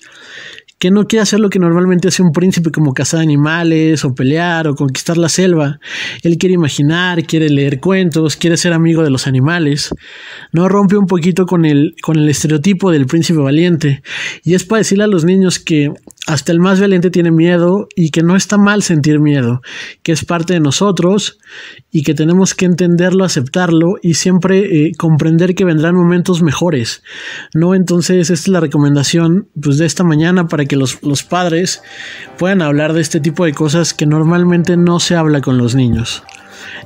que no quiere hacer lo que normalmente hace un príncipe como cazar animales o pelear o conquistar la selva. Él quiere imaginar, quiere leer cuentos, quiere ser amigo de los animales. No rompe un poquito con el, con el estereotipo del príncipe valiente. Y es para decirle a los niños que hasta el más valiente tiene miedo y que no está mal sentir miedo, que es parte de nosotros y que tenemos que entenderlo, aceptarlo y siempre eh, comprender que vendrán momentos mejores. ¿no? Entonces, esta es la recomendación pues, de esta mañana para que los, los padres puedan hablar de este tipo de cosas que normalmente no se habla con los niños.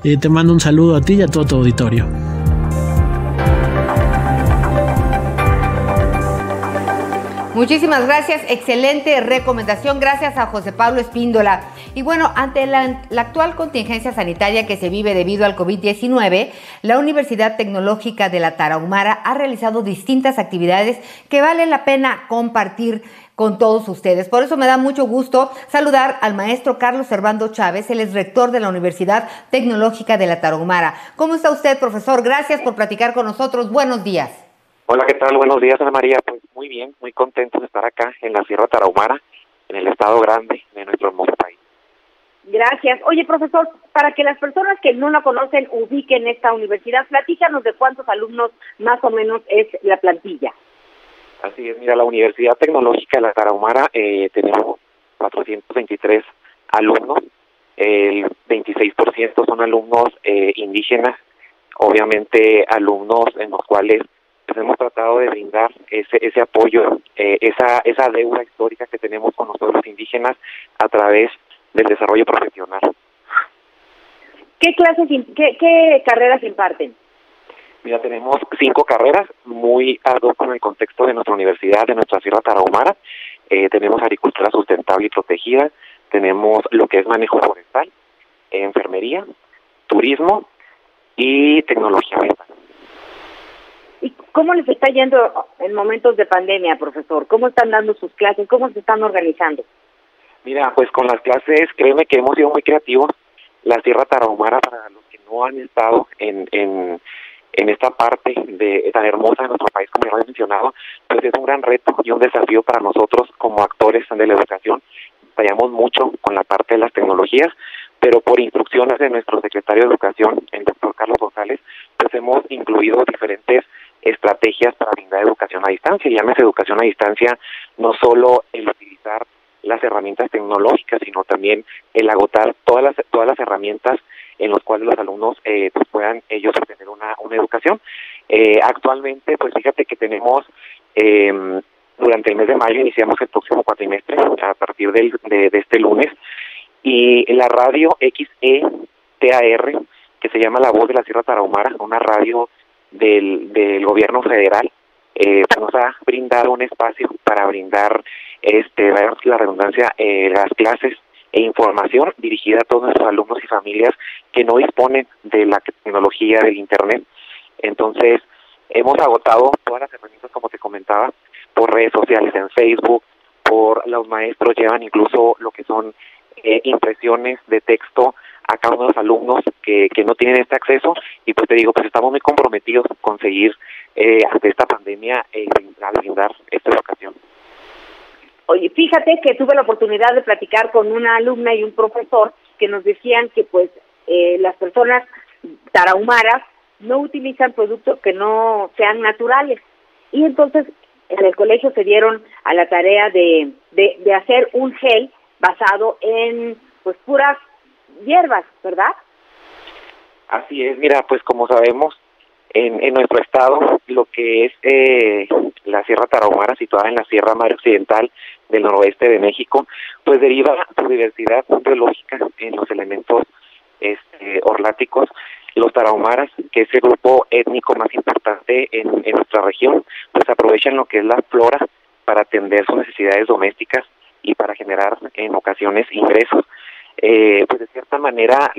Eh, te mando un saludo a ti y a todo tu auditorio. Muchísimas gracias, excelente recomendación, gracias a José Pablo Espíndola. Y bueno, ante la, actual contingencia sanitaria que se vive debido al COVID-19, la Universidad Tecnológica de la Tarahumara ha realizado distintas actividades que vale la pena compartir con todos ustedes. Por eso me da mucho gusto saludar al maestro Carlos Servando Chávez, él es rector de la Universidad Tecnológica de la Tarahumara. ¿Cómo está usted, profesor? Gracias por platicar con nosotros. Buenos días. Hola, ¿qué tal? Buenos días, Ana María. Pues muy bien, muy contento de estar acá en la Sierra Tarahumara, en el estado grande de nuestro hermoso país. Gracias. Oye, profesor, para que las personas que no la conocen ubiquen esta universidad, platícanos de cuántos alumnos más o menos es la plantilla. Así es, mira, la Universidad Tecnológica de la Tarahumara eh, tenemos 423 alumnos, el 26% son alumnos eh, indígenas, obviamente alumnos en los cuales pues hemos tratado de brindar ese, ese apoyo, eh, esa, esa deuda histórica que tenemos con los pueblos indígenas a través del desarrollo profesional. ¿Qué clases, qué, qué carreras imparten? Mira, tenemos cinco carreras muy ad con el contexto de nuestra universidad, de nuestra Sierra Tarahumara. Eh, tenemos agricultura sustentable y protegida, tenemos lo que es manejo forestal, enfermería, turismo y tecnología. ¿Y cómo les está yendo en momentos de pandemia, profesor? ¿Cómo están dando sus clases? ¿Cómo se están organizando? Mira, pues con las clases, créeme que hemos sido muy creativos. La Sierra Tarahumara, para los que no han estado en, en, en esta parte de tan hermosa de nuestro país, como ya lo he mencionado, pues es un gran reto y un desafío para nosotros como actores de la educación. Fallamos mucho con la parte de las tecnologías, pero por instrucciones de nuestro secretario de Educación, el doctor Carlos González, pues hemos incluido diferentes estrategias para brindar educación a distancia. Llámese educación a distancia no solo el utilizar las herramientas tecnológicas, sino también el agotar todas las todas las herramientas en las cuales los alumnos eh, pues puedan ellos obtener una, una educación. Eh, actualmente, pues fíjate que tenemos eh, durante el mes de mayo iniciamos el próximo cuatrimestre a partir del, de, de este lunes y la radio XETAR que se llama La Voz de la Sierra Tarahumara, una radio del, del gobierno federal, eh, nos ha brindado un espacio para brindar, este, la redundancia, eh, las clases e información dirigida a todos nuestros alumnos y familias que no disponen de la tecnología del Internet. Entonces, hemos agotado todas las herramientas, como te comentaba, por redes sociales, en Facebook, por los maestros llevan incluso lo que son eh, impresiones de texto a cada uno de los alumnos que, que no tienen este acceso y pues te digo, pues estamos muy comprometidos con seguir eh, ante esta pandemia eh, a brindar esta educación. Oye, fíjate que tuve la oportunidad de platicar con una alumna y un profesor que nos decían que pues eh, las personas tarahumaras no utilizan productos que no sean naturales. Y entonces en el colegio se dieron a la tarea de, de, de hacer un gel basado en pues puras hierbas, ¿verdad? Así es, mira, pues como sabemos, en, en nuestro estado, lo que es eh, la Sierra Tarahumara, situada en la Sierra Madre Occidental del noroeste de México, pues deriva su diversidad biológica en los elementos este, orláticos. Los tarahumaras, que es el grupo étnico más importante en, en nuestra región, pues aprovechan lo que es la flora para atender sus necesidades domésticas y para generar en ocasiones ingresos eh, pues de cierta manera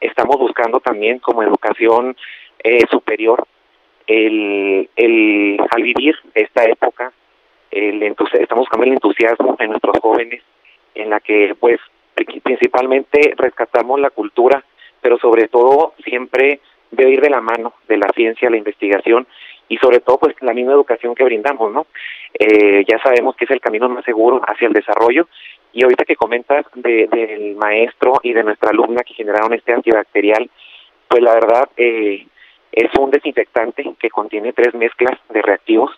estamos buscando también como educación eh, superior el, al vivir esta época el estamos buscando el entusiasmo en nuestros jóvenes en la que pues principalmente rescatamos la cultura pero sobre todo siempre debe ir de la mano de la ciencia la investigación y sobre todo pues la misma educación que brindamos, ¿no? Eh, ya sabemos que es el camino más seguro hacia el desarrollo y ahorita que comentas de, del maestro y de nuestra alumna que generaron este antibacterial, pues la verdad eh, es un desinfectante que contiene tres mezclas de reactivos,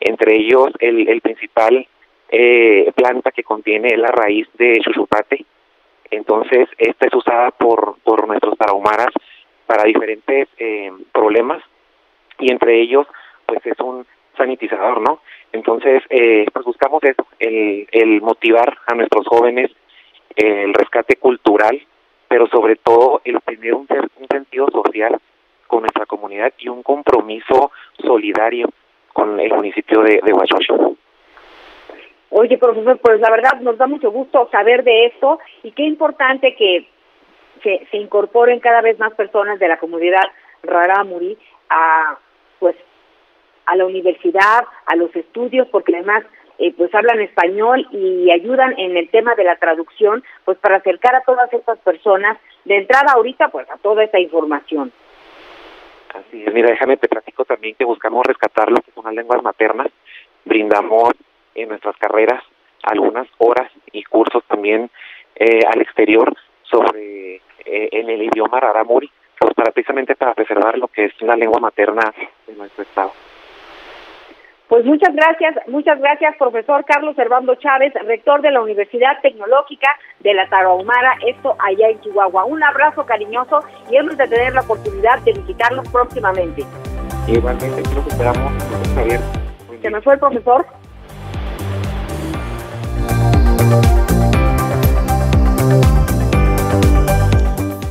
entre ellos el, principal eh, planta que contiene la raíz de chuchupate. Entonces, esta es usada por, por nuestros tarahumaras para diferentes eh, problemas y entre ellos, pues es un sanitizador, ¿no? Entonces, eh, pues buscamos eso, el, el motivar a nuestros jóvenes, el rescate cultural, pero sobre todo el tener un, sentido social con nuestra comunidad y un compromiso solidario con el municipio de, de Huachocho. Oye, profesor, pues la verdad nos da mucho gusto saber de esto y qué importante que se, se incorporen cada vez más personas de la comunidad Rarámuri a pues a la universidad, a los estudios, porque además eh, pues hablan español y ayudan en el tema de la traducción, pues para acercar a todas estas personas de entrada ahorita pues a toda esta información. Así es, mira, déjame te platico también que buscamos rescatar lo que son las lenguas maternas, brindamos en nuestras carreras algunas horas y cursos también eh, al exterior sobre eh, en el idioma rarámuri, pues para precisamente para preservar lo que es la lengua materna de nuestro estado. Pues muchas gracias, muchas gracias, profesor Carlos Servando Chávez, rector de la Universidad Tecnológica de la Tarahumara, esto allá en Chihuahua. Un abrazo cariñoso y hemos de tener la oportunidad de visitarlos próximamente. Igualmente, creo que esperamos, Javier. ¿Se me fue el profesor?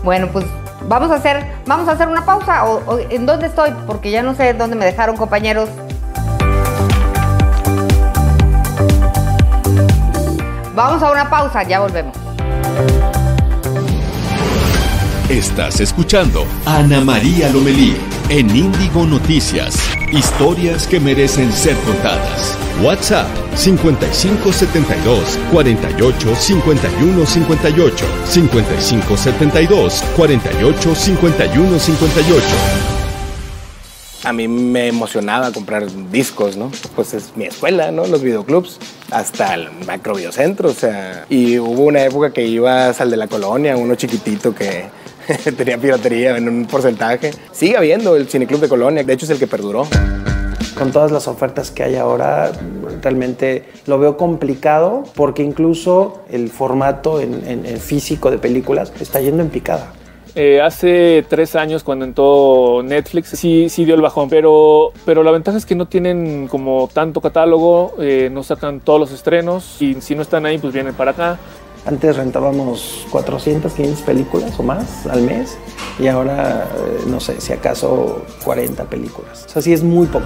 Bueno, pues vamos a hacer, vamos a hacer una pausa. ¿O, o en dónde estoy? Porque ya no sé dónde me dejaron, compañeros. Vamos a una pausa, ya volvemos. Estás escuchando a Ana María Lomelí en Índigo Noticias. Historias que merecen ser contadas. WhatsApp 5572 48 51 58 5572 48 51 58 a mí me emocionaba comprar discos, ¿no? Pues es mi escuela, ¿no? Los videoclubs, hasta el macrobiocentro, o sea. Y hubo una época que ibas al de la colonia, uno chiquitito que tenía piratería en un porcentaje. Sigue habiendo el cineclub de colonia, de hecho es el que perduró. Con todas las ofertas que hay ahora, realmente lo veo complicado porque incluso el formato en, en, físico de películas está yendo en picada. Eh, hace tres años cuando entró Netflix sí, sí dio el bajón, pero, pero la ventaja es que no tienen como tanto catálogo, eh, no sacan todos los estrenos y si no están ahí pues vienen para acá. Antes rentábamos 400, 500 películas o más al mes y ahora eh, no sé, si acaso 40 películas. O sea, sí es muy poco.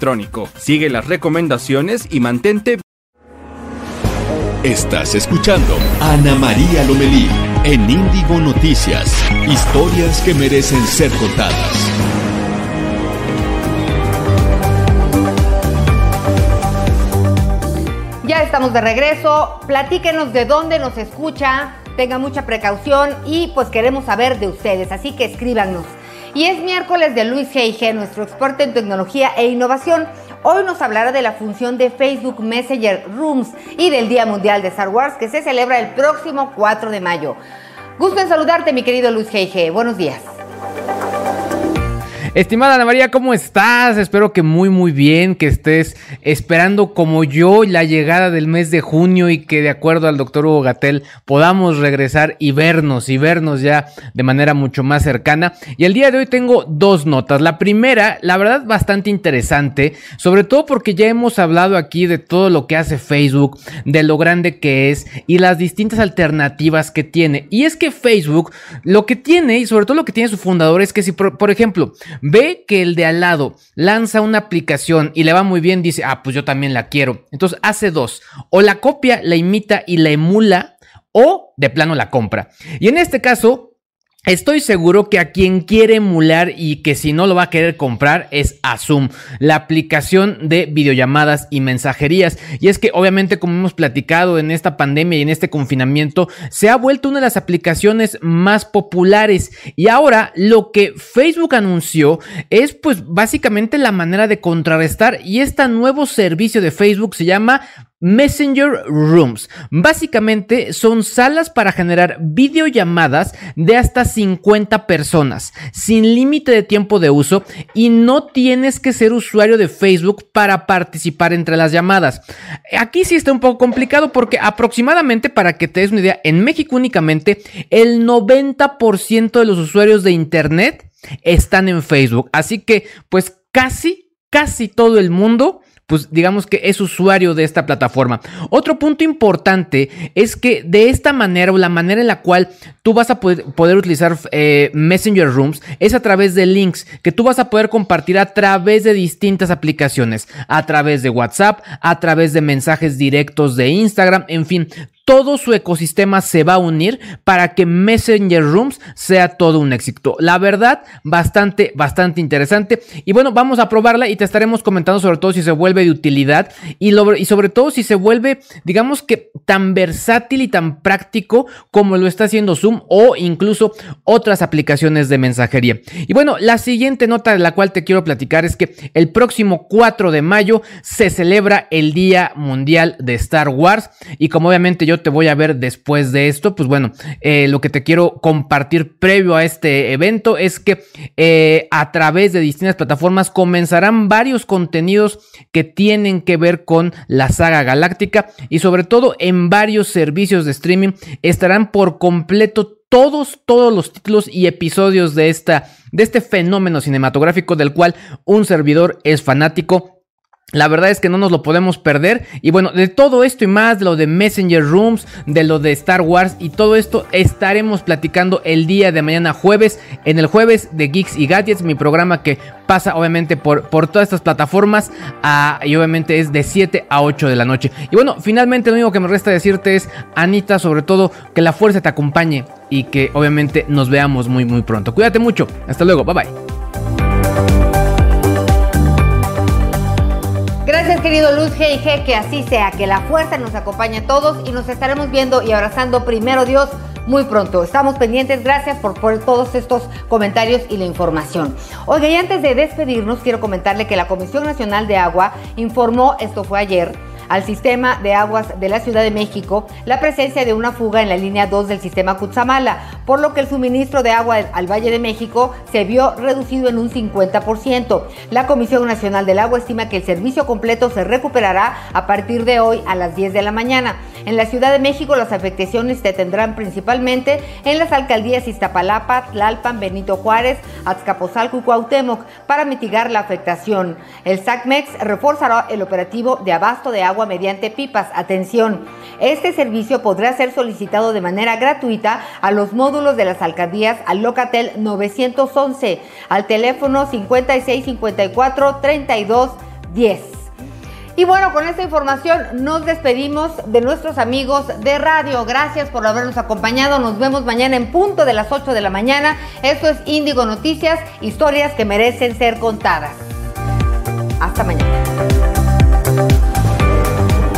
Sigue las recomendaciones y mantente. Estás escuchando Ana María Lomelí en Índigo Noticias. Historias que merecen ser contadas. Ya estamos de regreso. Platíquenos de dónde nos escucha. Tenga mucha precaución y pues queremos saber de ustedes. Así que escríbanos. Y es miércoles de Luis G.I.G., nuestro experto en tecnología e innovación. Hoy nos hablará de la función de Facebook Messenger Rooms y del Día Mundial de Star Wars que se celebra el próximo 4 de mayo. Gusto en saludarte, mi querido Luis G.G. Buenos días. Estimada Ana María, ¿cómo estás? Espero que muy muy bien, que estés esperando como yo la llegada del mes de junio y que de acuerdo al doctor Hugo Gatel podamos regresar y vernos y vernos ya de manera mucho más cercana. Y el día de hoy tengo dos notas. La primera, la verdad, bastante interesante, sobre todo porque ya hemos hablado aquí de todo lo que hace Facebook, de lo grande que es y las distintas alternativas que tiene. Y es que Facebook lo que tiene y sobre todo lo que tiene su fundador es que si por, por ejemplo ve que el de al lado lanza una aplicación y le va muy bien, dice, ah, pues yo también la quiero. Entonces hace dos, o la copia, la imita y la emula, o de plano la compra. Y en este caso, Estoy seguro que a quien quiere emular y que si no lo va a querer comprar es a Zoom, la aplicación de videollamadas y mensajerías. Y es que obviamente como hemos platicado en esta pandemia y en este confinamiento, se ha vuelto una de las aplicaciones más populares. Y ahora lo que Facebook anunció es pues básicamente la manera de contrarrestar y este nuevo servicio de Facebook se llama Messenger Rooms. Básicamente son salas para generar videollamadas de hasta 50 personas, sin límite de tiempo de uso y no tienes que ser usuario de Facebook para participar entre las llamadas. Aquí sí está un poco complicado porque aproximadamente, para que te des una idea, en México únicamente el 90% de los usuarios de Internet están en Facebook. Así que pues casi, casi todo el mundo pues digamos que es usuario de esta plataforma. Otro punto importante es que de esta manera o la manera en la cual tú vas a poder, utilizar eh, Messenger Rooms es a través de links que tú vas a poder compartir a través de distintas aplicaciones, a través de WhatsApp, a través de mensajes directos de Instagram, en fin, todo su ecosistema se va a unir para que Messenger Rooms sea todo un éxito. La verdad, bastante, bastante interesante. Y bueno, vamos a probarla y te estaremos comentando sobre todo si se vuelve de utilidad y, sobre todo si se vuelve, digamos que tan versátil y tan práctico como lo está haciendo Zoom o incluso otras aplicaciones de mensajería. Y bueno, la siguiente nota de la cual te quiero platicar es que el próximo 4 de mayo se celebra el Día Mundial de Star Wars y como obviamente yo te voy a ver después de esto, pues bueno, eh, lo que te quiero compartir previo a este evento es que eh, a través de distintas plataformas comenzarán varios contenidos que tienen que ver con la saga galáctica y sobre todo en varios servicios de streaming estarán por completo todos, todos los títulos y episodios de esta, de este fenómeno cinematográfico del cual un servidor es fanático la verdad es que no nos lo podemos perder. Y bueno, de todo esto y más, de lo de Messenger Rooms, de lo de Star Wars y todo esto, estaremos platicando el día de mañana jueves, en el jueves de Geeks y Gadgets, mi programa que pasa obviamente por, por todas estas plataformas y obviamente es de 7 a 8 de la noche. Y bueno, finalmente lo único que me resta decirte es, Anita, sobre todo, que la fuerza te acompañe y que obviamente nos veamos muy muy pronto. Cuídate mucho. Hasta luego. Bye bye. Querido Luz G que así sea, que la fuerza nos acompañe a todos y nos estaremos viendo y abrazando primero Dios muy pronto. Estamos pendientes, gracias por todos estos comentarios y la información. Oiga, y antes de despedirnos, quiero comentarle que la Comisión Nacional de Agua informó, esto fue ayer, al sistema de aguas de la Ciudad de México la presencia de una fuga en la línea 2 del sistema Cutzamala, por lo que el suministro de agua al Valle de México se vio reducido en un 50%. La Comisión Nacional del Agua estima que el servicio completo se recuperará a partir de hoy a las 10 de la mañana. En la Ciudad de México las afectaciones se tendrán principalmente en las alcaldías Iztapalapa, Tlalpan, Benito Juárez, Azcapotzalco y Cuauhtémoc para mitigar la afectación. El SACMEX reforzará el operativo de abasto de agua mediante pipas. Atención, este servicio podrá ser solicitado de manera gratuita a los módulos de las alcaldías al Locatel 911, al teléfono 5654 3210. Y bueno, con esta información nos despedimos de nuestros amigos de radio. Gracias por habernos acompañado. Nos vemos mañana en punto de las 8 de la mañana. Esto es Índigo Noticias, historias que merecen ser contadas. Hasta mañana.